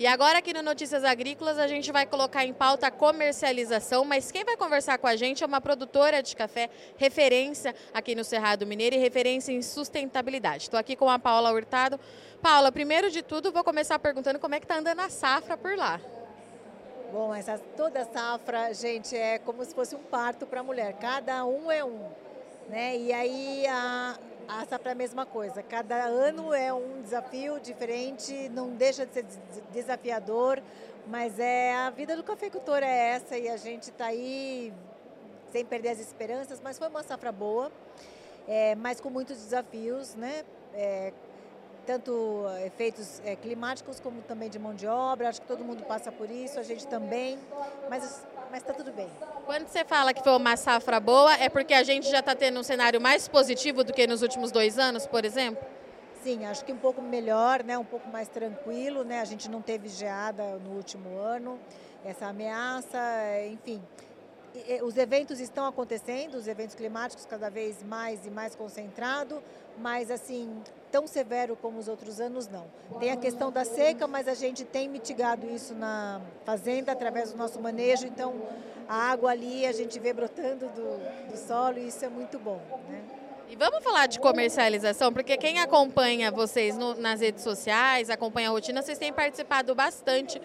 E agora aqui no Notícias Agrícolas a gente vai colocar em pauta a comercialização, mas quem vai conversar com a gente é uma produtora de café, referência aqui no Cerrado Mineiro e referência em sustentabilidade. Estou aqui com a Paula Hurtado. Paula, primeiro de tudo, vou começar perguntando como é que está andando a safra por lá. Bom, essa, toda safra, gente, é como se fosse um parto para a mulher. Cada um é um. Né? E aí a, a safra é a mesma coisa. Cada ano é um desafio diferente, não deixa de ser desafiador, mas é a vida do cafeicultor é essa e a gente está aí sem perder as esperanças, mas foi uma safra boa, é, mas com muitos desafios, né? É, tanto efeitos é, climáticos como também de mão de obra. Acho que todo mundo passa por isso, a gente também, mas mas está tudo bem. Quando você fala que foi uma safra boa, é porque a gente já está tendo um cenário mais positivo do que nos últimos dois anos, por exemplo? Sim, acho que um pouco melhor, né? um pouco mais tranquilo. Né? A gente não teve geada no último ano, essa ameaça, enfim os eventos estão acontecendo, os eventos climáticos cada vez mais e mais concentrado, mas assim, tão severo como os outros anos não. Tem a questão da seca, mas a gente tem mitigado isso na fazenda através do nosso manejo, então a água ali a gente vê brotando do, do solo e isso é muito bom, né? E vamos falar de comercialização, porque quem acompanha vocês no, nas redes sociais, acompanha a rotina, vocês têm participado bastante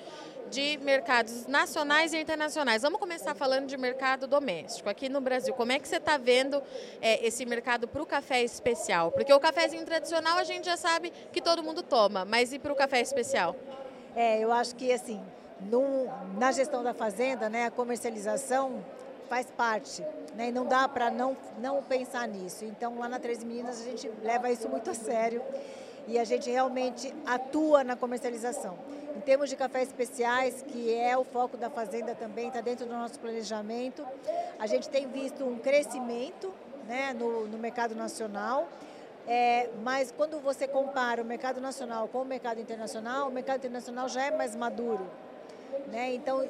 de mercados nacionais e internacionais. Vamos começar falando de mercado doméstico. Aqui no Brasil, como é que você está vendo é, esse mercado para o café especial? Porque o cafezinho tradicional a gente já sabe que todo mundo toma, mas e para o café especial? É, eu acho que assim, no, na gestão da fazenda, né, a comercialização faz parte, né, e não dá para não, não pensar nisso. Então, lá na Três Meninas, a gente leva isso muito a sério e a gente realmente atua na comercialização. Em termos de cafés especiais, que é o foco da fazenda também, está dentro do nosso planejamento, a gente tem visto um crescimento né, no, no mercado nacional. É, mas quando você compara o mercado nacional com o mercado internacional, o mercado internacional já é mais maduro. Né? Então,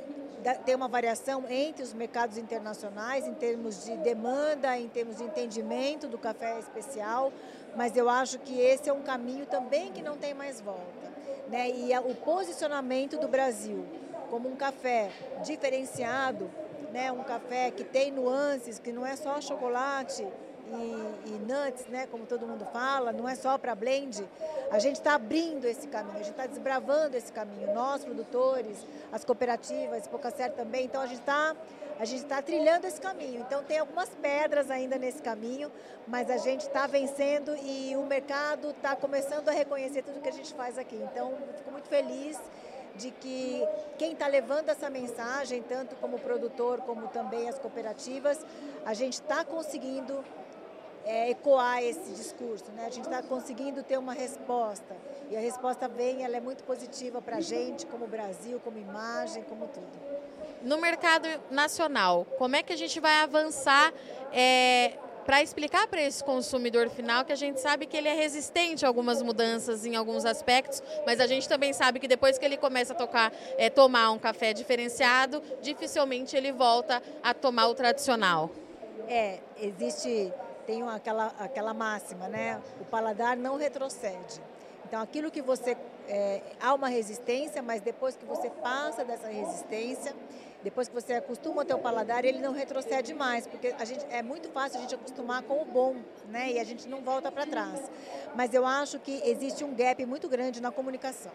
tem uma variação entre os mercados internacionais em termos de demanda, em termos de entendimento do café especial, mas eu acho que esse é um caminho também que não tem mais volta. Né? E o posicionamento do Brasil como um café diferenciado, né? um café que tem nuances, que não é só chocolate, e, e nuts, né, como todo mundo fala, não é só para blend, a gente está abrindo esse caminho, a gente está desbravando esse caminho. Nós, produtores, as cooperativas, Pocacer também, então a gente está a gente está trilhando esse caminho. Então tem algumas pedras ainda nesse caminho, mas a gente está vencendo e o mercado está começando a reconhecer tudo que a gente faz aqui. Então fico muito feliz de que quem está levando essa mensagem, tanto como produtor como também as cooperativas, a gente está conseguindo é, ecoar esse discurso. Né? A gente está conseguindo ter uma resposta. E a resposta vem, ela é muito positiva para a gente, como Brasil, como imagem, como tudo. No mercado nacional, como é que a gente vai avançar é, para explicar para esse consumidor final que a gente sabe que ele é resistente a algumas mudanças em alguns aspectos, mas a gente também sabe que depois que ele começa a tocar, é, tomar um café diferenciado, dificilmente ele volta a tomar o tradicional. É, existe tem aquela, aquela máxima, né? O paladar não retrocede. Então, aquilo que você. É, há uma resistência, mas depois que você passa dessa resistência, depois que você acostuma o teu paladar, ele não retrocede mais, porque a gente, é muito fácil a gente acostumar com o bom, né? E a gente não volta para trás. Mas eu acho que existe um gap muito grande na comunicação.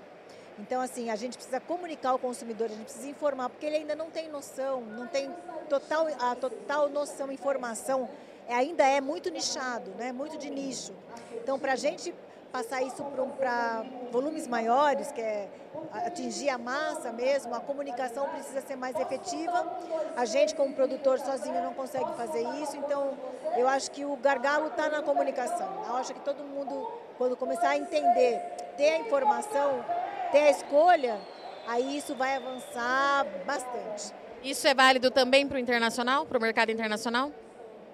Então, assim, a gente precisa comunicar ao consumidor, a gente precisa informar, porque ele ainda não tem noção, não tem total, a total noção, informação ainda é muito nichado, né? muito de nicho. Então, para a gente passar isso para volumes maiores, que é atingir a massa mesmo, a comunicação precisa ser mais efetiva. A gente, como produtor sozinho, não consegue fazer isso. Então, eu acho que o gargalo está na comunicação. Eu acho que todo mundo, quando começar a entender, ter a informação, ter a escolha, aí isso vai avançar bastante. Isso é válido também para o internacional, para o mercado internacional?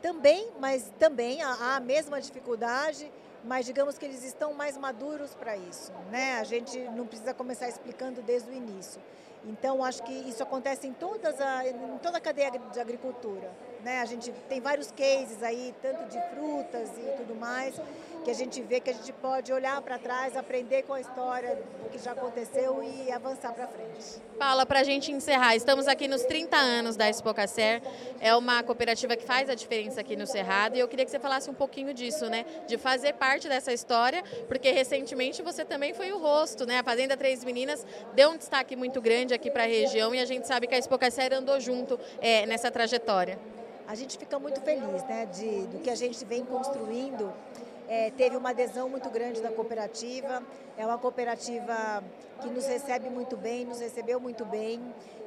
Também, mas também há a mesma dificuldade, mas digamos que eles estão mais maduros para isso. Né? A gente não precisa começar explicando desde o início. Então, acho que isso acontece em, todas a, em toda a cadeia de agricultura. Né? A gente tem vários cases aí, tanto de frutas e tudo mais, que a gente vê que a gente pode olhar para trás, aprender com a história do que já aconteceu e avançar para frente. Paula, para a gente encerrar, estamos aqui nos 30 anos da Expocacer, é uma cooperativa que faz a diferença aqui no Cerrado e eu queria que você falasse um pouquinho disso, né? De fazer parte dessa história, porque recentemente você também foi o rosto, né? A Fazenda Três Meninas deu um destaque muito grande aqui para a região e a gente sabe que a Expocacer andou junto é, nessa trajetória. A gente fica muito feliz né, de, do que a gente vem construindo é, teve uma adesão muito grande da cooperativa. É uma cooperativa que nos recebe muito bem, nos recebeu muito bem.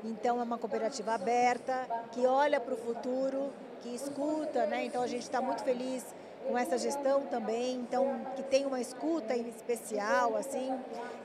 Então é uma cooperativa aberta, que olha para o futuro, que escuta, né? Então a gente está muito feliz com essa gestão também, então que tem uma escuta especial, assim,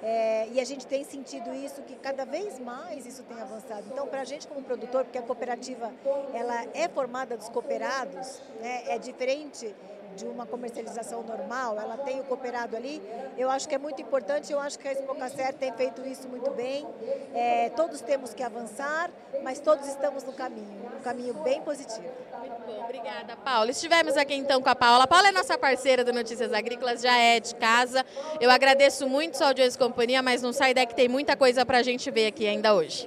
é, e a gente tem sentido isso que cada vez mais isso tem avançado. Então, para a gente como produtor, porque a cooperativa ela é formada dos cooperados, né, é diferente de uma comercialização normal, ela tem o cooperado ali. Eu acho que é muito importante, eu acho que a Expocacer tem feito isso muito bem. É, todos temos que avançar, mas todos estamos no caminho, um caminho bem positivo. Muito bom, obrigada, Paula. Estivemos aqui então com a Paula. A Paula é nossa parceira do Notícias Agrícolas, já é de casa. Eu agradeço muito sua audiência e companhia, mas não sai daqui, tem muita coisa para a gente ver aqui ainda hoje.